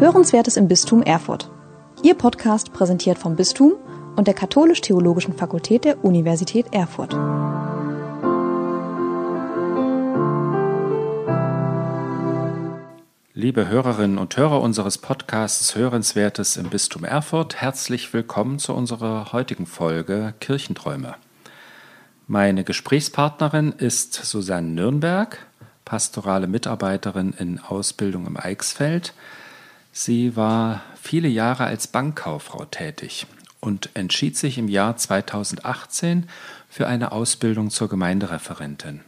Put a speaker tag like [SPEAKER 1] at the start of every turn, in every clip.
[SPEAKER 1] Hörenswertes im Bistum Erfurt. Ihr Podcast präsentiert vom Bistum und der Katholisch-Theologischen Fakultät der Universität Erfurt.
[SPEAKER 2] Liebe Hörerinnen und Hörer unseres Podcasts Hörenswertes im Bistum Erfurt, herzlich willkommen zu unserer heutigen Folge Kirchenträume. Meine Gesprächspartnerin ist Susanne Nürnberg, pastorale Mitarbeiterin in Ausbildung im Eichsfeld. Sie war viele Jahre als Bankkauffrau tätig und entschied sich im Jahr 2018 für eine Ausbildung zur Gemeindereferentin.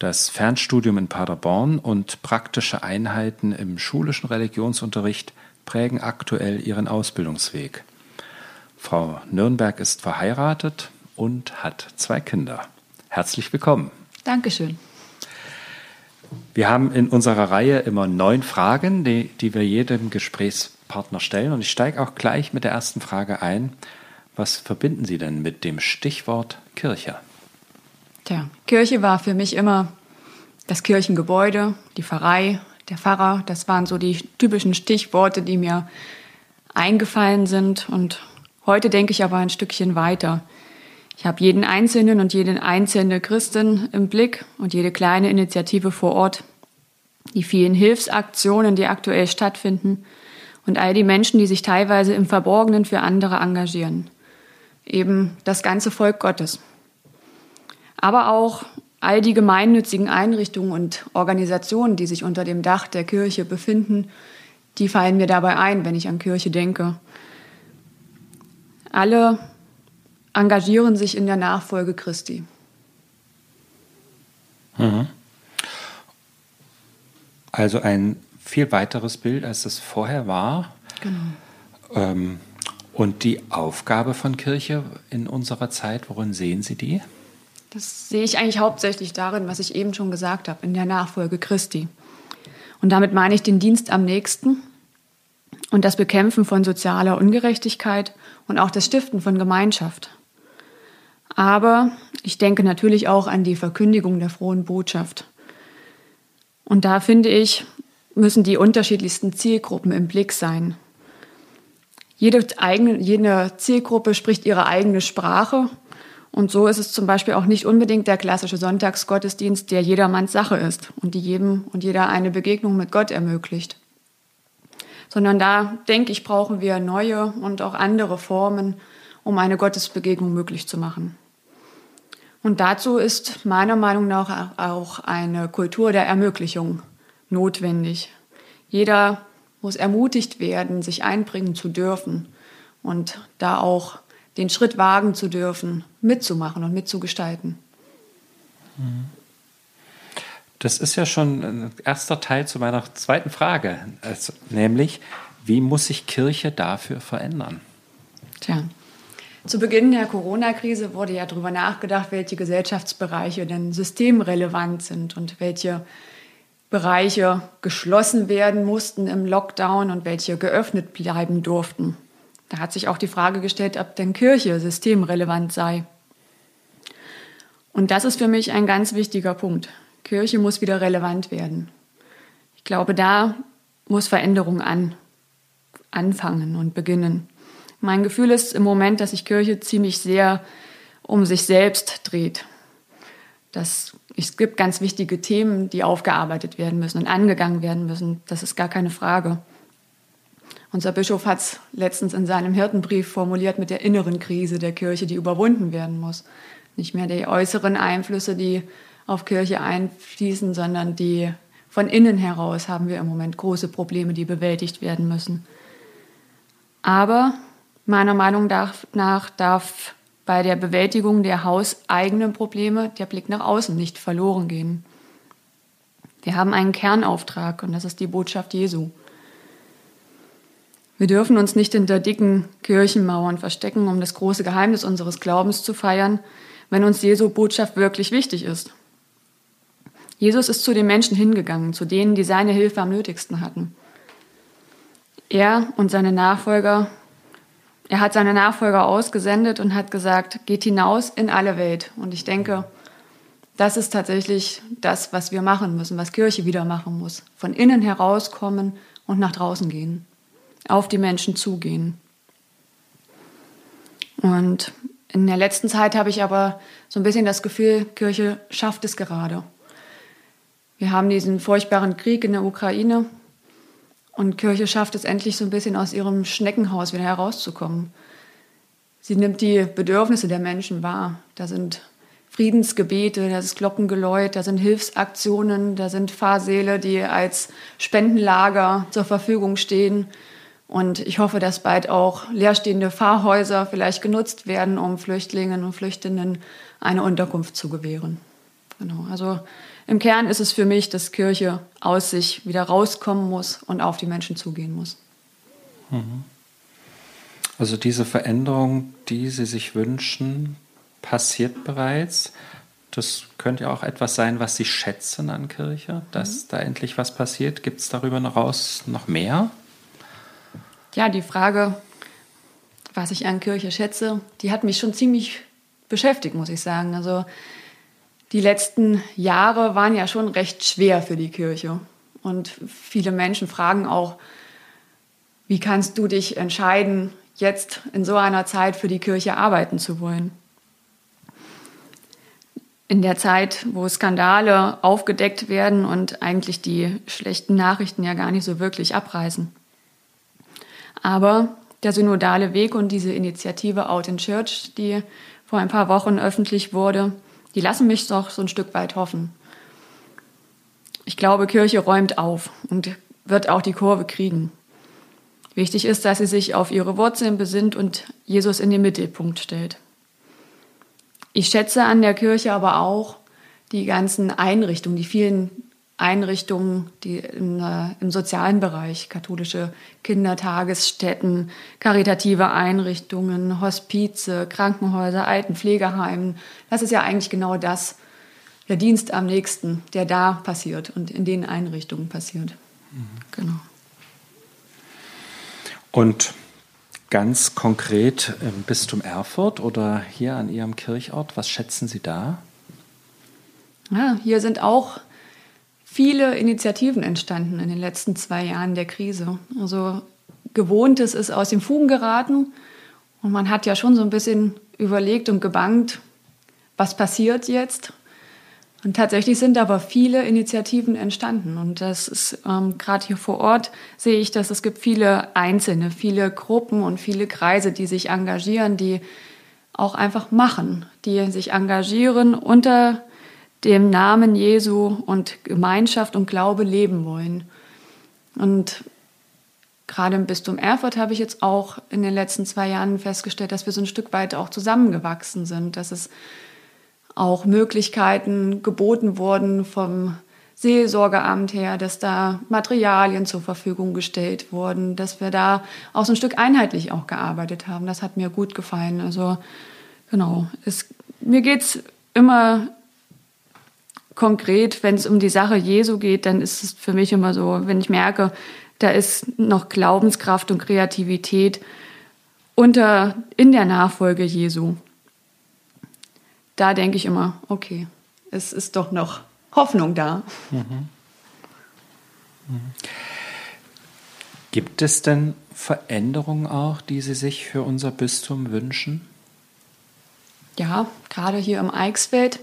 [SPEAKER 2] Das Fernstudium in Paderborn und praktische Einheiten im schulischen Religionsunterricht prägen aktuell ihren Ausbildungsweg. Frau Nürnberg ist verheiratet und hat zwei Kinder. Herzlich willkommen.
[SPEAKER 3] Dankeschön.
[SPEAKER 2] Wir haben in unserer Reihe immer neun Fragen, die, die wir jedem Gesprächspartner stellen. Und ich steige auch gleich mit der ersten Frage ein. Was verbinden Sie denn mit dem Stichwort Kirche?
[SPEAKER 3] Tja, Kirche war für mich immer das Kirchengebäude, die Pfarrei, der Pfarrer. Das waren so die typischen Stichworte, die mir eingefallen sind. Und heute denke ich aber ein Stückchen weiter. Ich habe jeden Einzelnen und jede einzelne Christin im Blick und jede kleine Initiative vor Ort, die vielen Hilfsaktionen, die aktuell stattfinden und all die Menschen, die sich teilweise im Verborgenen für andere engagieren. Eben das ganze Volk Gottes aber auch all die gemeinnützigen Einrichtungen und Organisationen, die sich unter dem Dach der Kirche befinden, die fallen mir dabei ein, wenn ich an Kirche denke. Alle engagieren sich in der Nachfolge Christi.
[SPEAKER 2] Mhm. Also ein viel weiteres Bild, als es vorher war.
[SPEAKER 3] Genau.
[SPEAKER 2] Ähm, und die Aufgabe von Kirche in unserer Zeit, worin sehen Sie die?
[SPEAKER 3] Das sehe ich eigentlich hauptsächlich darin, was ich eben schon gesagt habe, in der Nachfolge Christi. Und damit meine ich den Dienst am nächsten und das Bekämpfen von sozialer Ungerechtigkeit und auch das Stiften von Gemeinschaft. Aber ich denke natürlich auch an die Verkündigung der frohen Botschaft. Und da finde ich, müssen die unterschiedlichsten Zielgruppen im Blick sein. Jede, eigene, jede Zielgruppe spricht ihre eigene Sprache und so ist es zum Beispiel auch nicht unbedingt der klassische Sonntagsgottesdienst, der jedermanns Sache ist und die jedem und jeder eine Begegnung mit Gott ermöglicht. Sondern da, denke ich, brauchen wir neue und auch andere Formen, um eine Gottesbegegnung möglich zu machen. Und dazu ist meiner Meinung nach auch eine Kultur der Ermöglichung notwendig. Jeder muss ermutigt werden, sich einbringen zu dürfen und da auch den Schritt wagen zu dürfen, mitzumachen und mitzugestalten.
[SPEAKER 2] Das ist ja schon ein erster Teil zu meiner zweiten Frage, also, nämlich, wie muss sich Kirche dafür verändern?
[SPEAKER 3] Tja, zu Beginn der Corona-Krise wurde ja darüber nachgedacht, welche Gesellschaftsbereiche denn systemrelevant sind und welche Bereiche geschlossen werden mussten im Lockdown und welche geöffnet bleiben durften. Da hat sich auch die Frage gestellt, ob denn Kirche systemrelevant sei. Und das ist für mich ein ganz wichtiger Punkt. Kirche muss wieder relevant werden. Ich glaube, da muss Veränderung an, anfangen und beginnen. Mein Gefühl ist im Moment, dass sich Kirche ziemlich sehr um sich selbst dreht. Das, es gibt ganz wichtige Themen, die aufgearbeitet werden müssen und angegangen werden müssen. Das ist gar keine Frage. Unser Bischof hat es letztens in seinem Hirtenbrief formuliert mit der inneren Krise der Kirche, die überwunden werden muss. Nicht mehr die äußeren Einflüsse, die auf Kirche einfließen, sondern die von innen heraus haben wir im Moment große Probleme, die bewältigt werden müssen. Aber meiner Meinung nach darf bei der Bewältigung der hauseigenen Probleme der Blick nach außen nicht verloren gehen. Wir haben einen Kernauftrag und das ist die Botschaft Jesu. Wir dürfen uns nicht hinter dicken Kirchenmauern verstecken, um das große Geheimnis unseres Glaubens zu feiern, wenn uns Jesu Botschaft wirklich wichtig ist. Jesus ist zu den Menschen hingegangen, zu denen, die seine Hilfe am nötigsten hatten. Er und seine Nachfolger, er hat seine Nachfolger ausgesendet und hat gesagt, geht hinaus in alle Welt. Und ich denke, das ist tatsächlich das, was wir machen müssen, was Kirche wieder machen muss. Von innen herauskommen und nach draußen gehen, auf die Menschen zugehen. Und in der letzten Zeit habe ich aber so ein bisschen das Gefühl, Kirche schafft es gerade. Wir haben diesen furchtbaren Krieg in der Ukraine und Kirche schafft es endlich so ein bisschen aus ihrem Schneckenhaus wieder herauszukommen. Sie nimmt die Bedürfnisse der Menschen wahr. Da sind Friedensgebete, da ist Glockengeläut, da sind Hilfsaktionen, da sind Fahrsäle, die als Spendenlager zur Verfügung stehen. Und ich hoffe, dass bald auch leerstehende Fahrhäuser vielleicht genutzt werden, um Flüchtlingen und Flüchtenden eine Unterkunft zu gewähren. Genau. Also im Kern ist es für mich, dass Kirche aus sich wieder rauskommen muss und auf die Menschen zugehen muss.
[SPEAKER 2] Mhm. Also diese Veränderung, die Sie sich wünschen, passiert bereits. Das könnte ja auch etwas sein, was Sie schätzen an Kirche, dass mhm. da endlich was passiert. Gibt es darüber hinaus noch mehr?
[SPEAKER 3] Ja, die Frage, was ich an Kirche schätze, die hat mich schon ziemlich beschäftigt, muss ich sagen. Also die letzten Jahre waren ja schon recht schwer für die Kirche. Und viele Menschen fragen auch, wie kannst du dich entscheiden, jetzt in so einer Zeit für die Kirche arbeiten zu wollen? In der Zeit, wo Skandale aufgedeckt werden und eigentlich die schlechten Nachrichten ja gar nicht so wirklich abreißen. Aber der synodale Weg und diese Initiative Out in Church, die vor ein paar Wochen öffentlich wurde, die lassen mich doch so ein Stück weit hoffen. Ich glaube, Kirche räumt auf und wird auch die Kurve kriegen. Wichtig ist, dass sie sich auf ihre Wurzeln besinnt und Jesus in den Mittelpunkt stellt. Ich schätze an der Kirche aber auch die ganzen Einrichtungen, die vielen Einrichtungen, die im, äh, im sozialen Bereich, katholische Kindertagesstätten, karitative Einrichtungen, Hospize, Krankenhäuser, Altenpflegeheimen. Das ist ja eigentlich genau das, der Dienst am nächsten, der da passiert und in den Einrichtungen passiert. Mhm. Genau.
[SPEAKER 2] Und ganz konkret im Bistum Erfurt oder hier an Ihrem Kirchort, was schätzen Sie da?
[SPEAKER 3] Ja, hier sind auch viele Initiativen entstanden in den letzten zwei Jahren der Krise. Also Gewohntes ist aus den Fugen geraten und man hat ja schon so ein bisschen überlegt und gebangt, was passiert jetzt. Und tatsächlich sind aber viele Initiativen entstanden. Und das ist ähm, gerade hier vor Ort sehe ich, dass es gibt viele Einzelne, viele Gruppen und viele Kreise, die sich engagieren, die auch einfach machen, die sich engagieren unter dem Namen Jesu und Gemeinschaft und Glaube leben wollen. Und gerade im Bistum Erfurt habe ich jetzt auch in den letzten zwei Jahren festgestellt, dass wir so ein Stück weit auch zusammengewachsen sind, dass es auch Möglichkeiten geboten wurden vom Seelsorgeamt her, dass da Materialien zur Verfügung gestellt wurden, dass wir da auch so ein Stück einheitlich auch gearbeitet haben. Das hat mir gut gefallen. Also genau, es, mir es immer konkret, wenn es um die Sache Jesu geht, dann ist es für mich immer so, wenn ich merke, da ist noch Glaubenskraft und Kreativität unter, in der Nachfolge Jesu. Da denke ich immer, okay, es ist doch noch Hoffnung da. Mhm.
[SPEAKER 2] Mhm. Gibt es denn Veränderungen auch, die Sie sich für unser Bistum wünschen?
[SPEAKER 3] Ja, gerade hier im Eichsfeld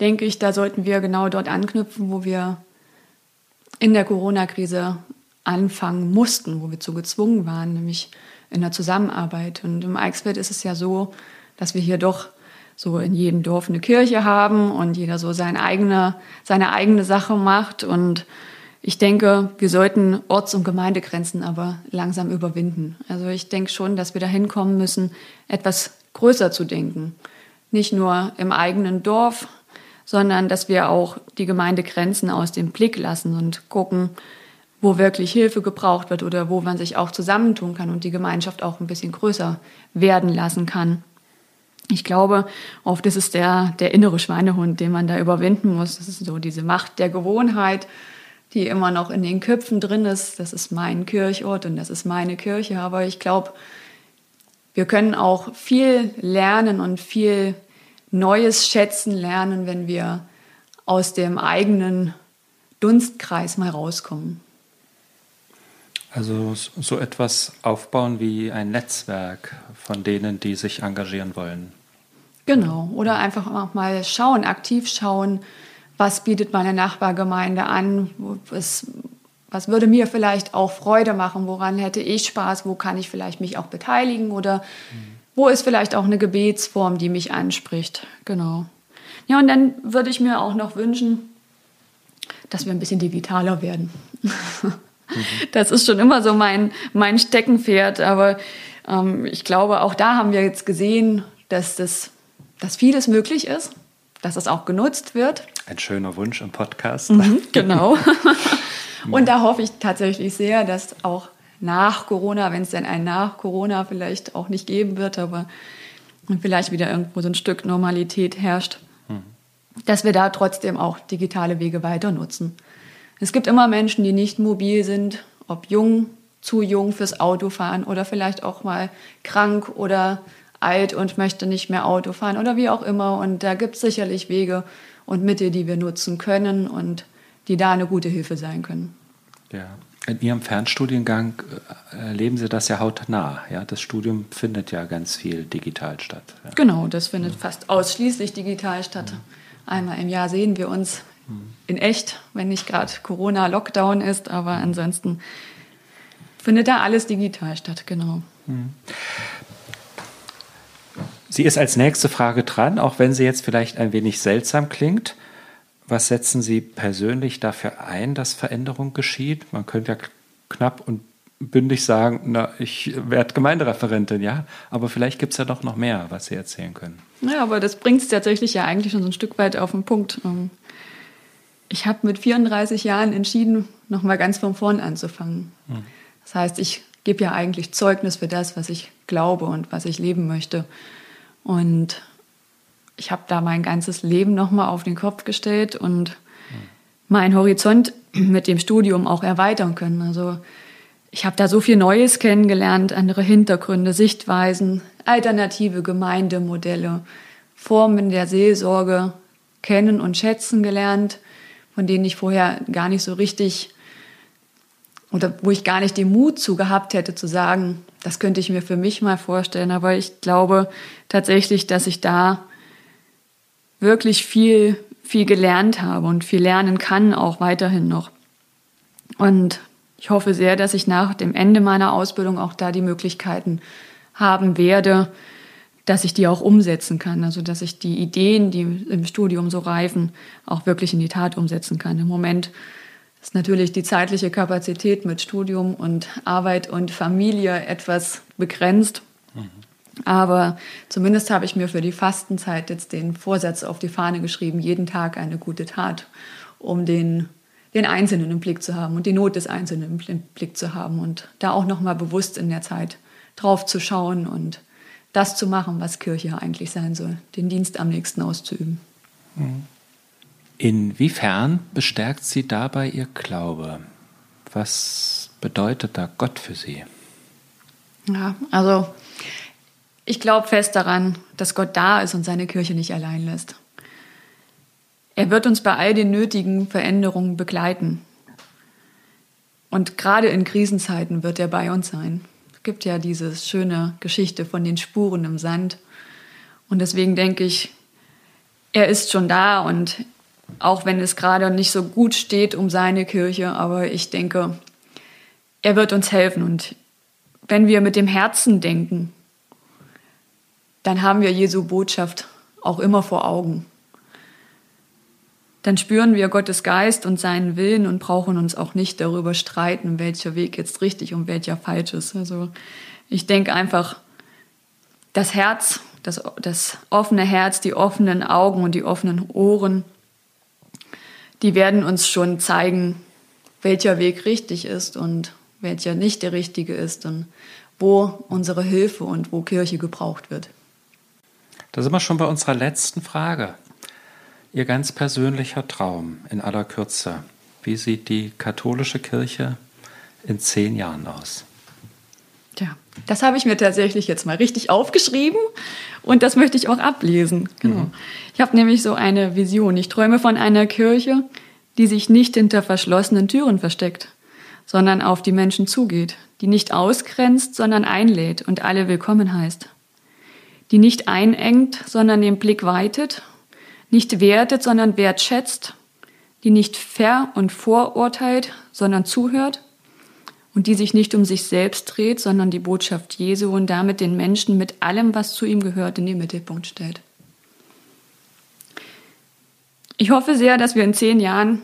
[SPEAKER 3] denke ich, da sollten wir genau dort anknüpfen, wo wir in der Corona-Krise anfangen mussten, wo wir zu gezwungen waren, nämlich in der Zusammenarbeit. Und im Eichsfeld ist es ja so, dass wir hier doch so in jedem Dorf eine Kirche haben und jeder so seine eigene, seine eigene Sache macht. Und ich denke, wir sollten Orts- und Gemeindegrenzen aber langsam überwinden. Also ich denke schon, dass wir dahin kommen müssen, etwas größer zu denken. Nicht nur im eigenen Dorf, sondern dass wir auch die Gemeindegrenzen aus dem Blick lassen und gucken, wo wirklich Hilfe gebraucht wird oder wo man sich auch zusammentun kann und die Gemeinschaft auch ein bisschen größer werden lassen kann. Ich glaube, oft ist es der, der innere Schweinehund, den man da überwinden muss. Das ist so diese Macht der Gewohnheit, die immer noch in den Köpfen drin ist. Das ist mein Kirchort und das ist meine Kirche. Aber ich glaube, wir können auch viel lernen und viel Neues schätzen lernen, wenn wir aus dem eigenen Dunstkreis mal rauskommen.
[SPEAKER 2] Also so etwas aufbauen wie ein Netzwerk von denen, die sich engagieren wollen.
[SPEAKER 3] Genau. Oder einfach auch mal schauen, aktiv schauen, was bietet meine Nachbargemeinde an, was, was würde mir vielleicht auch Freude machen, woran hätte ich Spaß, wo kann ich vielleicht mich auch beteiligen oder mhm. Wo ist vielleicht auch eine Gebetsform, die mich anspricht. Genau. Ja, und dann würde ich mir auch noch wünschen, dass wir ein bisschen digitaler werden. Das ist schon immer so mein, mein Steckenpferd, aber ähm, ich glaube, auch da haben wir jetzt gesehen, dass, das, dass vieles möglich ist, dass es auch genutzt wird.
[SPEAKER 2] Ein schöner Wunsch im Podcast.
[SPEAKER 3] Mhm, genau. Und da hoffe ich tatsächlich sehr, dass auch nach Corona, wenn es denn ein nach Corona vielleicht auch nicht geben wird, aber vielleicht wieder irgendwo so ein Stück Normalität herrscht, dass wir da trotzdem auch digitale Wege weiter nutzen. Es gibt immer Menschen, die nicht mobil sind, ob jung, zu jung fürs Autofahren oder vielleicht auch mal krank oder alt und möchte nicht mehr Auto fahren oder wie auch immer. Und da gibt es sicherlich Wege und Mittel, die wir nutzen können und die da eine gute Hilfe sein können.
[SPEAKER 2] Ja. In Ihrem Fernstudiengang äh, erleben Sie das ja hautnah. Ja? Das Studium findet ja ganz viel digital statt. Ja.
[SPEAKER 3] Genau, das findet ja. fast ausschließlich digital statt. Einmal im Jahr sehen wir uns in echt, wenn nicht gerade Corona-Lockdown ist, aber ansonsten findet da alles digital statt, genau.
[SPEAKER 2] Sie ist als nächste Frage dran, auch wenn sie jetzt vielleicht ein wenig seltsam klingt. Was setzen Sie persönlich dafür ein, dass Veränderung geschieht? Man könnte ja knapp und bündig sagen, na, ich werde Gemeindereferentin, ja, aber vielleicht gibt es ja doch noch mehr, was Sie erzählen können.
[SPEAKER 3] Ja, aber das bringt es tatsächlich ja eigentlich schon so ein Stück weit auf den Punkt. Ähm, ich habe mit 34 Jahren entschieden, nochmal ganz von vorn anzufangen. Hm. Das heißt, ich gebe ja eigentlich Zeugnis für das, was ich glaube und was ich leben möchte. Und ich habe da mein ganzes Leben nochmal auf den Kopf gestellt und hm. meinen Horizont mit dem Studium auch erweitern können. Also ich habe da so viel Neues kennengelernt, andere Hintergründe, Sichtweisen, alternative Gemeindemodelle, Formen der Seelsorge kennen und schätzen gelernt, von denen ich vorher gar nicht so richtig oder wo ich gar nicht den Mut zu gehabt hätte zu sagen, das könnte ich mir für mich mal vorstellen. Aber ich glaube tatsächlich, dass ich da wirklich viel, viel gelernt habe und viel lernen kann, auch weiterhin noch. Und ich hoffe sehr, dass ich nach dem Ende meiner Ausbildung auch da die Möglichkeiten haben werde, dass ich die auch umsetzen kann. Also dass ich die Ideen, die im Studium so reifen, auch wirklich in die Tat umsetzen kann. Im Moment ist natürlich die zeitliche Kapazität mit Studium und Arbeit und Familie etwas begrenzt. Mhm. Aber zumindest habe ich mir für die Fastenzeit jetzt den Vorsatz auf die Fahne geschrieben, jeden Tag eine gute Tat, um den den Einzelnen im Blick zu haben und die Not des Einzelnen im Blick zu haben und da auch nochmal bewusst in der Zeit drauf zu schauen und das zu machen, was Kirche eigentlich sein soll, den Dienst am nächsten auszuüben.
[SPEAKER 2] Inwiefern bestärkt Sie dabei Ihr Glaube? Was bedeutet da Gott für Sie?
[SPEAKER 3] Ja, also ich glaube fest daran, dass Gott da ist und seine Kirche nicht allein lässt. Er wird uns bei all den nötigen Veränderungen begleiten. Und gerade in Krisenzeiten wird er bei uns sein. Es gibt ja diese schöne Geschichte von den Spuren im Sand. Und deswegen denke ich, er ist schon da und auch wenn es gerade nicht so gut steht um seine Kirche, aber ich denke, er wird uns helfen. Und wenn wir mit dem Herzen denken, dann haben wir Jesu Botschaft auch immer vor Augen dann spüren wir Gottes Geist und seinen Willen und brauchen uns auch nicht darüber streiten, welcher Weg jetzt richtig und welcher falsch ist. Also ich denke einfach, das Herz, das, das offene Herz, die offenen Augen und die offenen Ohren, die werden uns schon zeigen, welcher Weg richtig ist und welcher nicht der richtige ist und wo unsere Hilfe und wo Kirche gebraucht wird.
[SPEAKER 2] Da sind wir schon bei unserer letzten Frage. Ihr ganz persönlicher Traum in aller Kürze. Wie sieht die katholische Kirche in zehn Jahren aus?
[SPEAKER 3] Tja, das habe ich mir tatsächlich jetzt mal richtig aufgeschrieben und das möchte ich auch ablesen. Genau. Mhm. Ich habe nämlich so eine Vision. Ich träume von einer Kirche, die sich nicht hinter verschlossenen Türen versteckt, sondern auf die Menschen zugeht, die nicht ausgrenzt, sondern einlädt und alle willkommen heißt, die nicht einengt, sondern den Blick weitet, nicht wertet, sondern wertschätzt, die nicht ver- und vorurteilt, sondern zuhört und die sich nicht um sich selbst dreht, sondern die Botschaft Jesu und damit den Menschen mit allem, was zu ihm gehört, in den Mittelpunkt stellt. Ich hoffe sehr, dass wir in zehn Jahren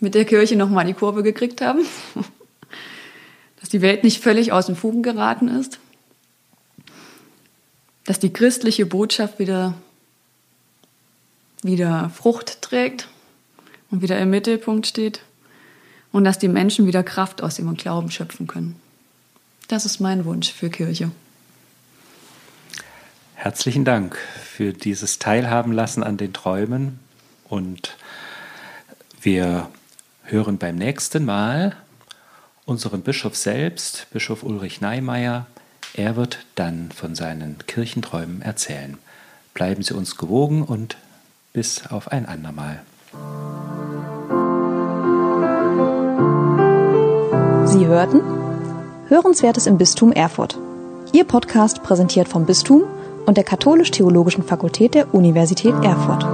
[SPEAKER 3] mit der Kirche nochmal die Kurve gekriegt haben, dass die Welt nicht völlig aus den Fugen geraten ist, dass die christliche Botschaft wieder, wieder Frucht trägt und wieder im Mittelpunkt steht und dass die Menschen wieder Kraft aus ihrem Glauben schöpfen können. Das ist mein Wunsch für Kirche.
[SPEAKER 2] Herzlichen Dank für dieses Teilhaben lassen an den Träumen und wir hören beim nächsten Mal unseren Bischof selbst, Bischof Ulrich Neimeyer. Er wird dann von seinen Kirchenträumen erzählen. Bleiben Sie uns gewogen und bis auf ein andermal.
[SPEAKER 1] Sie hörten Hörenswertes im Bistum Erfurt. Ihr Podcast präsentiert vom Bistum und der Katholisch-Theologischen Fakultät der Universität Erfurt.